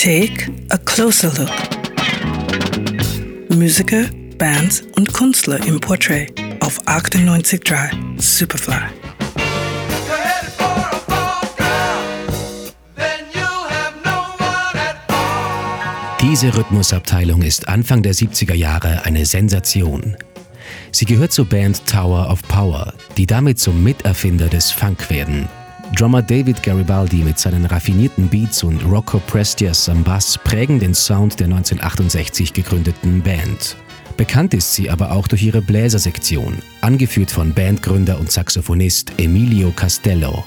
Take a closer look. Musiker, Bands und Künstler im Portrait auf 98.3 Superfly. Diese Rhythmusabteilung ist Anfang der 70er Jahre eine Sensation. Sie gehört zur Band Tower of Power, die damit zum Miterfinder des Funk werden. Drummer David Garibaldi mit seinen raffinierten Beats und Rocco Prestias am Bass prägen den Sound der 1968 gegründeten Band. Bekannt ist sie aber auch durch ihre Bläsersektion, angeführt von Bandgründer und Saxophonist Emilio Castello.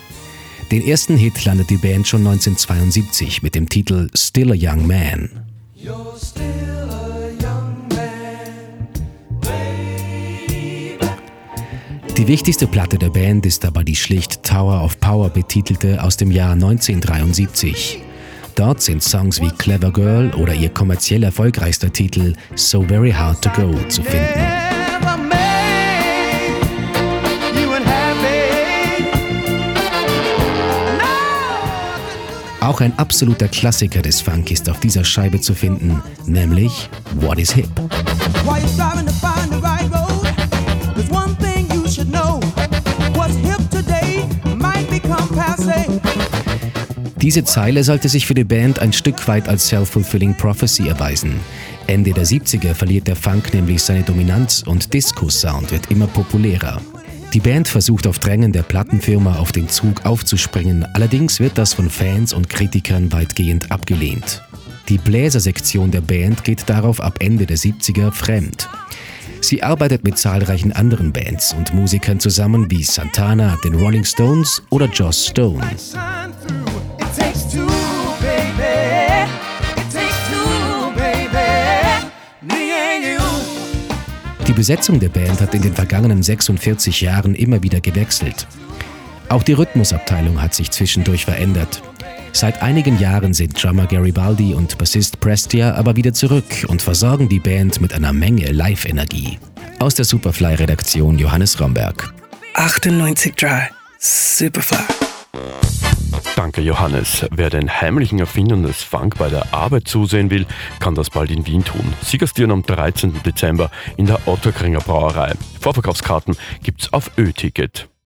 Den ersten Hit landet die Band schon 1972 mit dem Titel Still a Young Man. Die wichtigste Platte der Band ist aber die schlicht Tower of Power betitelte aus dem Jahr 1973. Dort sind Songs wie Clever Girl oder ihr kommerziell erfolgreichster Titel So Very Hard to Go zu finden. Auch ein absoluter Klassiker des Funk ist auf dieser Scheibe zu finden, nämlich What is Hip. Diese Zeile sollte sich für die Band ein Stück weit als Self-Fulfilling Prophecy erweisen. Ende der 70er verliert der Funk nämlich seine Dominanz und Disco-Sound wird immer populärer. Die Band versucht auf Drängen der Plattenfirma auf den Zug aufzuspringen, allerdings wird das von Fans und Kritikern weitgehend abgelehnt. Die Bläsersektion der Band geht darauf ab Ende der 70er fremd. Sie arbeitet mit zahlreichen anderen Bands und Musikern zusammen wie Santana, den Rolling Stones oder Joss Stone. Die Besetzung der Band hat in den vergangenen 46 Jahren immer wieder gewechselt. Auch die Rhythmusabteilung hat sich zwischendurch verändert. Seit einigen Jahren sind Drummer Garibaldi und Bassist Prestia aber wieder zurück und versorgen die Band mit einer Menge Live-Energie. Aus der Superfly-Redaktion Johannes Romberg. 98.3 Superfly. Danke, Johannes. Wer den heimlichen Erfindern des Funk bei der Arbeit zusehen will, kann das bald in Wien tun. Sie gastieren am 13. Dezember in der Otterkringer Brauerei. Vorverkaufskarten gibt's auf Ö-Ticket.